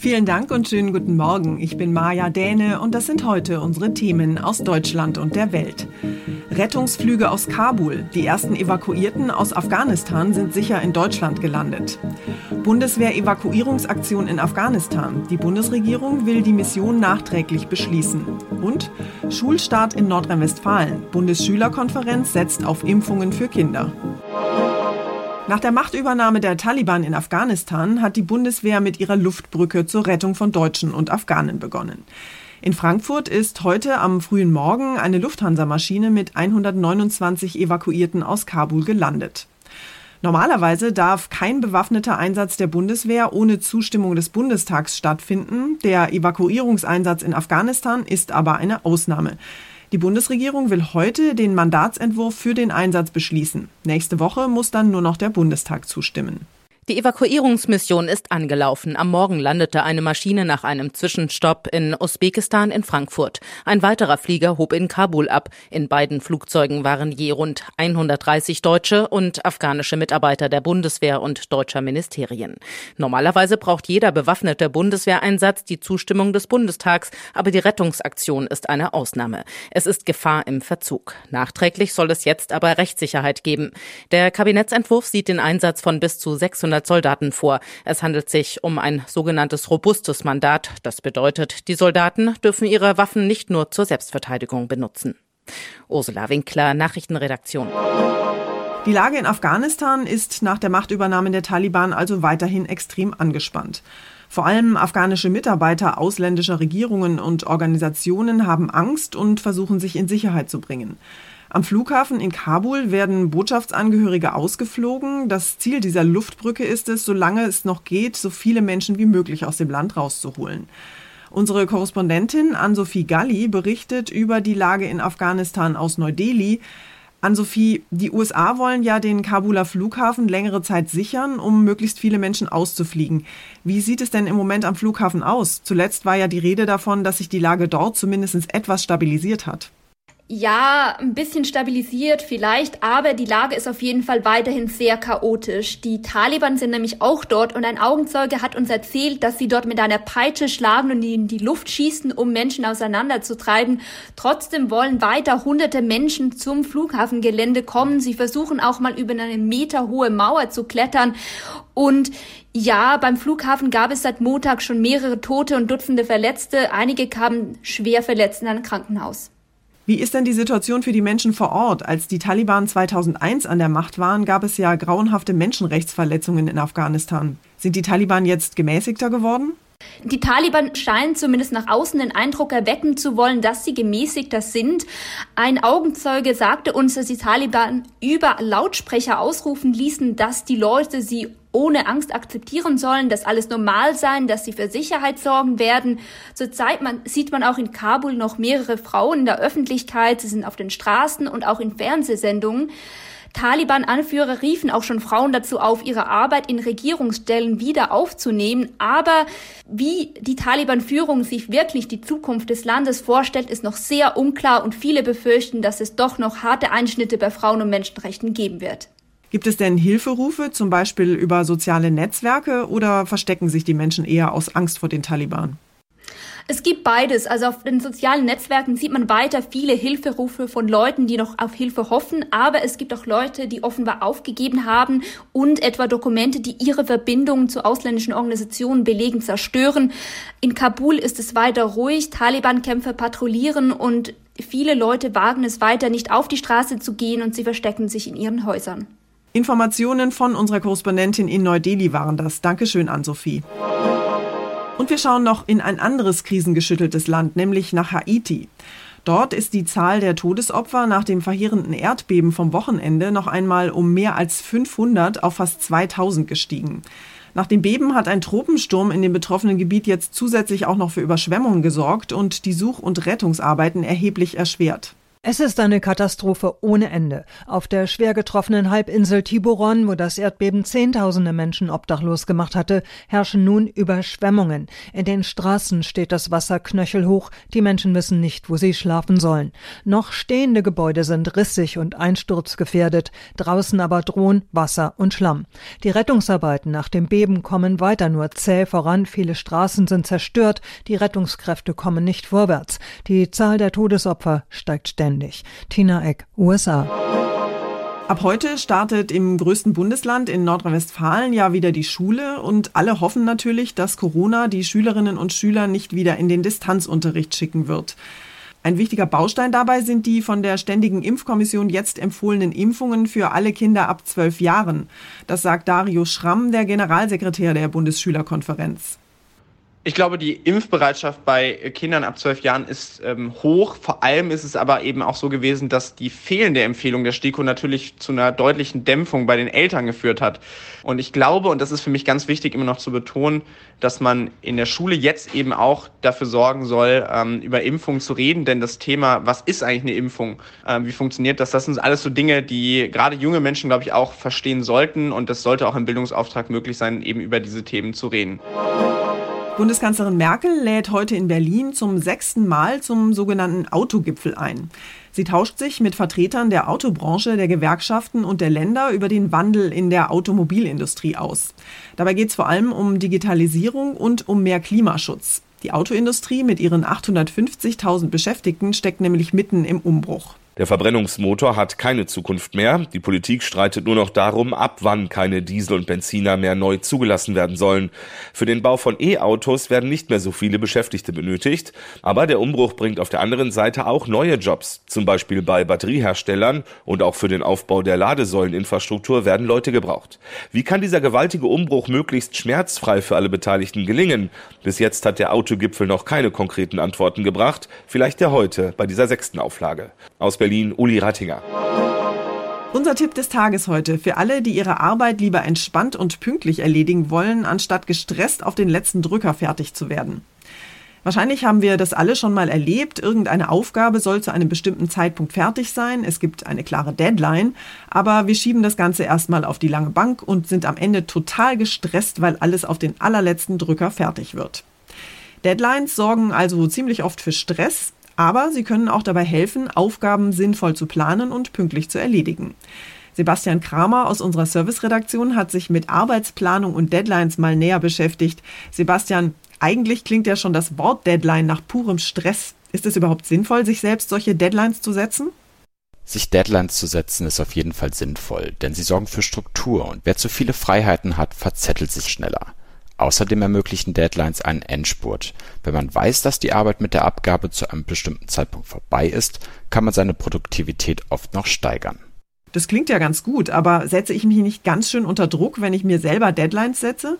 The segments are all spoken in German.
Vielen Dank und schönen guten Morgen. Ich bin Maja Däne und das sind heute unsere Themen aus Deutschland und der Welt. Rettungsflüge aus Kabul. Die ersten Evakuierten aus Afghanistan sind sicher in Deutschland gelandet. Bundeswehr-Evakuierungsaktion in Afghanistan. Die Bundesregierung will die Mission nachträglich beschließen. Und Schulstart in Nordrhein-Westfalen. Bundesschülerkonferenz setzt auf Impfungen für Kinder. Nach der Machtübernahme der Taliban in Afghanistan hat die Bundeswehr mit ihrer Luftbrücke zur Rettung von Deutschen und Afghanen begonnen. In Frankfurt ist heute am frühen Morgen eine Lufthansa-Maschine mit 129 Evakuierten aus Kabul gelandet. Normalerweise darf kein bewaffneter Einsatz der Bundeswehr ohne Zustimmung des Bundestags stattfinden. Der Evakuierungseinsatz in Afghanistan ist aber eine Ausnahme. Die Bundesregierung will heute den Mandatsentwurf für den Einsatz beschließen. Nächste Woche muss dann nur noch der Bundestag zustimmen. Die Evakuierungsmission ist angelaufen. Am Morgen landete eine Maschine nach einem Zwischenstopp in Usbekistan in Frankfurt. Ein weiterer Flieger hob in Kabul ab. In beiden Flugzeugen waren je rund 130 deutsche und afghanische Mitarbeiter der Bundeswehr und deutscher Ministerien. Normalerweise braucht jeder bewaffnete Bundeswehreinsatz die Zustimmung des Bundestags, aber die Rettungsaktion ist eine Ausnahme. Es ist Gefahr im Verzug. Nachträglich soll es jetzt aber Rechtssicherheit geben. Der Kabinettsentwurf sieht den Einsatz von bis zu 600 500 Soldaten vor. Es handelt sich um ein sogenanntes robustes Mandat. Das bedeutet, die Soldaten dürfen ihre Waffen nicht nur zur Selbstverteidigung benutzen. Ursula Winkler, Nachrichtenredaktion. Die Lage in Afghanistan ist nach der Machtübernahme der Taliban also weiterhin extrem angespannt. Vor allem afghanische Mitarbeiter ausländischer Regierungen und Organisationen haben Angst und versuchen sich in Sicherheit zu bringen. Am Flughafen in Kabul werden Botschaftsangehörige ausgeflogen. Das Ziel dieser Luftbrücke ist es, solange es noch geht, so viele Menschen wie möglich aus dem Land rauszuholen. Unsere Korrespondentin Ann-Sophie Galli berichtet über die Lage in Afghanistan aus Neu-Delhi. Ann-Sophie, die USA wollen ja den Kabuler Flughafen längere Zeit sichern, um möglichst viele Menschen auszufliegen. Wie sieht es denn im Moment am Flughafen aus? Zuletzt war ja die Rede davon, dass sich die Lage dort zumindest etwas stabilisiert hat ja, ein bisschen stabilisiert vielleicht, aber die Lage ist auf jeden Fall weiterhin sehr chaotisch. Die Taliban sind nämlich auch dort und ein Augenzeuge hat uns erzählt, dass sie dort mit einer Peitsche schlagen und in die Luft schießen, um Menschen auseinanderzutreiben. Trotzdem wollen weiter hunderte Menschen zum Flughafengelände kommen. Sie versuchen auch mal über eine meterhohe Mauer zu klettern und ja, beim Flughafen gab es seit Montag schon mehrere Tote und Dutzende Verletzte. Einige kamen schwer verletzt in ein Krankenhaus. Wie ist denn die Situation für die Menschen vor Ort? Als die Taliban 2001 an der Macht waren, gab es ja grauenhafte Menschenrechtsverletzungen in Afghanistan. Sind die Taliban jetzt gemäßigter geworden? Die Taliban scheinen zumindest nach außen den Eindruck erwecken zu wollen, dass sie gemäßigter sind. Ein Augenzeuge sagte uns, dass die Taliban über Lautsprecher ausrufen ließen, dass die Leute sie ohne Angst akzeptieren sollen, dass alles normal sein, dass sie für Sicherheit sorgen werden. Zurzeit man, sieht man auch in Kabul noch mehrere Frauen in der Öffentlichkeit, sie sind auf den Straßen und auch in Fernsehsendungen. Taliban-Anführer riefen auch schon Frauen dazu auf, ihre Arbeit in Regierungsstellen wieder aufzunehmen. Aber wie die Taliban-Führung sich wirklich die Zukunft des Landes vorstellt, ist noch sehr unklar und viele befürchten, dass es doch noch harte Einschnitte bei Frauen- und Menschenrechten geben wird. Gibt es denn Hilferufe, zum Beispiel über soziale Netzwerke, oder verstecken sich die Menschen eher aus Angst vor den Taliban? Es gibt beides. Also auf den sozialen Netzwerken sieht man weiter viele Hilferufe von Leuten, die noch auf Hilfe hoffen. Aber es gibt auch Leute, die offenbar aufgegeben haben und etwa Dokumente, die ihre Verbindungen zu ausländischen Organisationen belegen, zerstören. In Kabul ist es weiter ruhig. Taliban-Kämpfer patrouillieren und viele Leute wagen es weiter, nicht auf die Straße zu gehen und sie verstecken sich in ihren Häusern. Informationen von unserer Korrespondentin in Neu-Delhi waren das. Dankeschön an Sophie. Und wir schauen noch in ein anderes krisengeschütteltes Land, nämlich nach Haiti. Dort ist die Zahl der Todesopfer nach dem verheerenden Erdbeben vom Wochenende noch einmal um mehr als 500 auf fast 2000 gestiegen. Nach dem Beben hat ein Tropensturm in dem betroffenen Gebiet jetzt zusätzlich auch noch für Überschwemmungen gesorgt und die Such- und Rettungsarbeiten erheblich erschwert. Es ist eine Katastrophe ohne Ende. Auf der schwer getroffenen Halbinsel Tiburon, wo das Erdbeben Zehntausende Menschen obdachlos gemacht hatte, herrschen nun Überschwemmungen. In den Straßen steht das Wasser knöchelhoch. Die Menschen wissen nicht, wo sie schlafen sollen. Noch stehende Gebäude sind rissig und einsturzgefährdet. Draußen aber drohen Wasser und Schlamm. Die Rettungsarbeiten nach dem Beben kommen weiter nur zäh voran. Viele Straßen sind zerstört. Die Rettungskräfte kommen nicht vorwärts. Die Zahl der Todesopfer steigt ständig ständig. Tina Eck, USA. Ab heute startet im größten Bundesland in Nordrhein-Westfalen ja wieder die Schule und alle hoffen natürlich, dass Corona die Schülerinnen und Schüler nicht wieder in den Distanzunterricht schicken wird. Ein wichtiger Baustein dabei sind die von der Ständigen Impfkommission jetzt empfohlenen Impfungen für alle Kinder ab zwölf Jahren. Das sagt Dario Schramm, der Generalsekretär der Bundesschülerkonferenz. Ich glaube, die Impfbereitschaft bei Kindern ab zwölf Jahren ist ähm, hoch. Vor allem ist es aber eben auch so gewesen, dass die fehlende Empfehlung der STIKO natürlich zu einer deutlichen Dämpfung bei den Eltern geführt hat. Und ich glaube, und das ist für mich ganz wichtig immer noch zu betonen, dass man in der Schule jetzt eben auch dafür sorgen soll, ähm, über Impfungen zu reden. Denn das Thema, was ist eigentlich eine Impfung, ähm, wie funktioniert das, das sind alles so Dinge, die gerade junge Menschen, glaube ich, auch verstehen sollten. Und das sollte auch im Bildungsauftrag möglich sein, eben über diese Themen zu reden. Bundeskanzlerin Merkel lädt heute in Berlin zum sechsten Mal zum sogenannten Autogipfel ein. Sie tauscht sich mit Vertretern der Autobranche, der Gewerkschaften und der Länder über den Wandel in der Automobilindustrie aus. Dabei geht es vor allem um Digitalisierung und um mehr Klimaschutz. Die Autoindustrie mit ihren 850.000 Beschäftigten steckt nämlich mitten im Umbruch. Der Verbrennungsmotor hat keine Zukunft mehr. Die Politik streitet nur noch darum, ab wann keine Diesel und Benziner mehr neu zugelassen werden sollen. Für den Bau von E-Autos werden nicht mehr so viele Beschäftigte benötigt. Aber der Umbruch bringt auf der anderen Seite auch neue Jobs. Zum Beispiel bei Batterieherstellern und auch für den Aufbau der Ladesäuleninfrastruktur werden Leute gebraucht. Wie kann dieser gewaltige Umbruch möglichst schmerzfrei für alle Beteiligten gelingen? Bis jetzt hat der Autogipfel noch keine konkreten Antworten gebracht. Vielleicht ja heute bei dieser sechsten Auflage. Aus Berlin, Uli Rattinger. Unser Tipp des Tages heute für alle, die ihre Arbeit lieber entspannt und pünktlich erledigen wollen, anstatt gestresst auf den letzten Drücker fertig zu werden. Wahrscheinlich haben wir das alle schon mal erlebt. Irgendeine Aufgabe soll zu einem bestimmten Zeitpunkt fertig sein. Es gibt eine klare Deadline. Aber wir schieben das Ganze erstmal auf die lange Bank und sind am Ende total gestresst, weil alles auf den allerletzten Drücker fertig wird. Deadlines sorgen also ziemlich oft für Stress, aber sie können auch dabei helfen, Aufgaben sinnvoll zu planen und pünktlich zu erledigen. Sebastian Kramer aus unserer Serviceredaktion hat sich mit Arbeitsplanung und Deadlines mal näher beschäftigt. Sebastian, eigentlich klingt ja schon das Wort Deadline nach purem Stress. Ist es überhaupt sinnvoll, sich selbst solche Deadlines zu setzen? Sich Deadlines zu setzen ist auf jeden Fall sinnvoll, denn sie sorgen für Struktur und wer zu viele Freiheiten hat, verzettelt sich schneller. Außerdem ermöglichen Deadlines einen Endspurt. Wenn man weiß, dass die Arbeit mit der Abgabe zu einem bestimmten Zeitpunkt vorbei ist, kann man seine Produktivität oft noch steigern. Das klingt ja ganz gut, aber setze ich mich nicht ganz schön unter Druck, wenn ich mir selber Deadlines setze?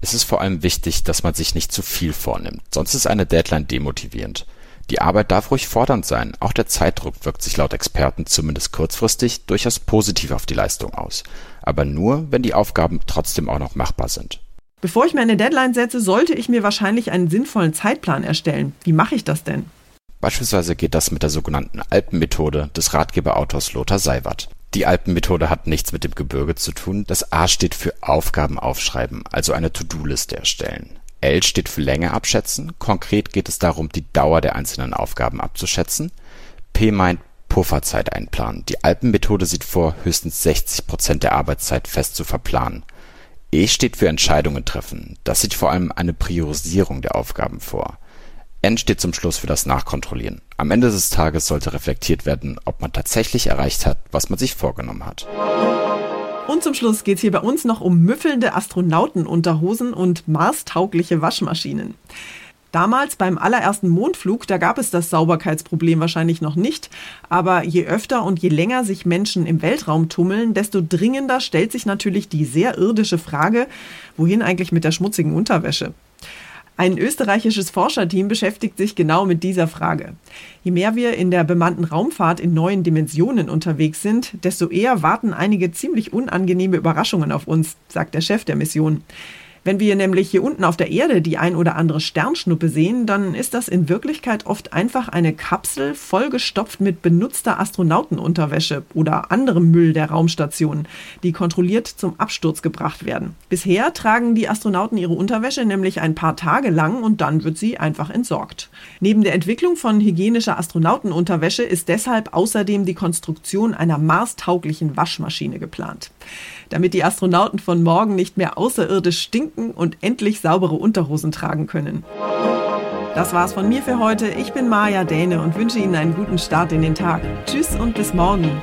Es ist vor allem wichtig, dass man sich nicht zu viel vornimmt, sonst ist eine Deadline demotivierend. Die Arbeit darf ruhig fordernd sein, auch der Zeitdruck wirkt sich laut Experten zumindest kurzfristig durchaus positiv auf die Leistung aus, aber nur, wenn die Aufgaben trotzdem auch noch machbar sind. Bevor ich mir eine Deadline setze, sollte ich mir wahrscheinlich einen sinnvollen Zeitplan erstellen. Wie mache ich das denn? Beispielsweise geht das mit der sogenannten Alpenmethode des Ratgeberautors Lothar Seiwert. Die Alpenmethode hat nichts mit dem Gebirge zu tun. Das A steht für Aufgaben aufschreiben, also eine To-Do-Liste erstellen. L steht für Länge abschätzen. Konkret geht es darum, die Dauer der einzelnen Aufgaben abzuschätzen. P meint Pufferzeit einplanen. Die Alpenmethode sieht vor, höchstens 60 Prozent der Arbeitszeit fest zu verplanen. E steht für Entscheidungen treffen. Das sieht vor allem eine Priorisierung der Aufgaben vor. N steht zum Schluss für das Nachkontrollieren. Am Ende des Tages sollte reflektiert werden, ob man tatsächlich erreicht hat, was man sich vorgenommen hat. Und zum Schluss geht es hier bei uns noch um müffelnde Astronautenunterhosen und marstaugliche Waschmaschinen. Damals beim allerersten Mondflug, da gab es das Sauberkeitsproblem wahrscheinlich noch nicht, aber je öfter und je länger sich Menschen im Weltraum tummeln, desto dringender stellt sich natürlich die sehr irdische Frage, wohin eigentlich mit der schmutzigen Unterwäsche? Ein österreichisches Forscherteam beschäftigt sich genau mit dieser Frage. Je mehr wir in der bemannten Raumfahrt in neuen Dimensionen unterwegs sind, desto eher warten einige ziemlich unangenehme Überraschungen auf uns, sagt der Chef der Mission. Wenn wir nämlich hier unten auf der Erde die ein oder andere Sternschnuppe sehen, dann ist das in Wirklichkeit oft einfach eine Kapsel vollgestopft mit benutzter Astronautenunterwäsche oder anderem Müll der Raumstation, die kontrolliert zum Absturz gebracht werden. Bisher tragen die Astronauten ihre Unterwäsche nämlich ein paar Tage lang und dann wird sie einfach entsorgt. Neben der Entwicklung von hygienischer Astronautenunterwäsche ist deshalb außerdem die Konstruktion einer marstauglichen Waschmaschine geplant damit die Astronauten von morgen nicht mehr außerirdisch stinken und endlich saubere Unterhosen tragen können. Das war's von mir für heute. Ich bin Maja Däne und wünsche Ihnen einen guten Start in den Tag. Tschüss und bis morgen.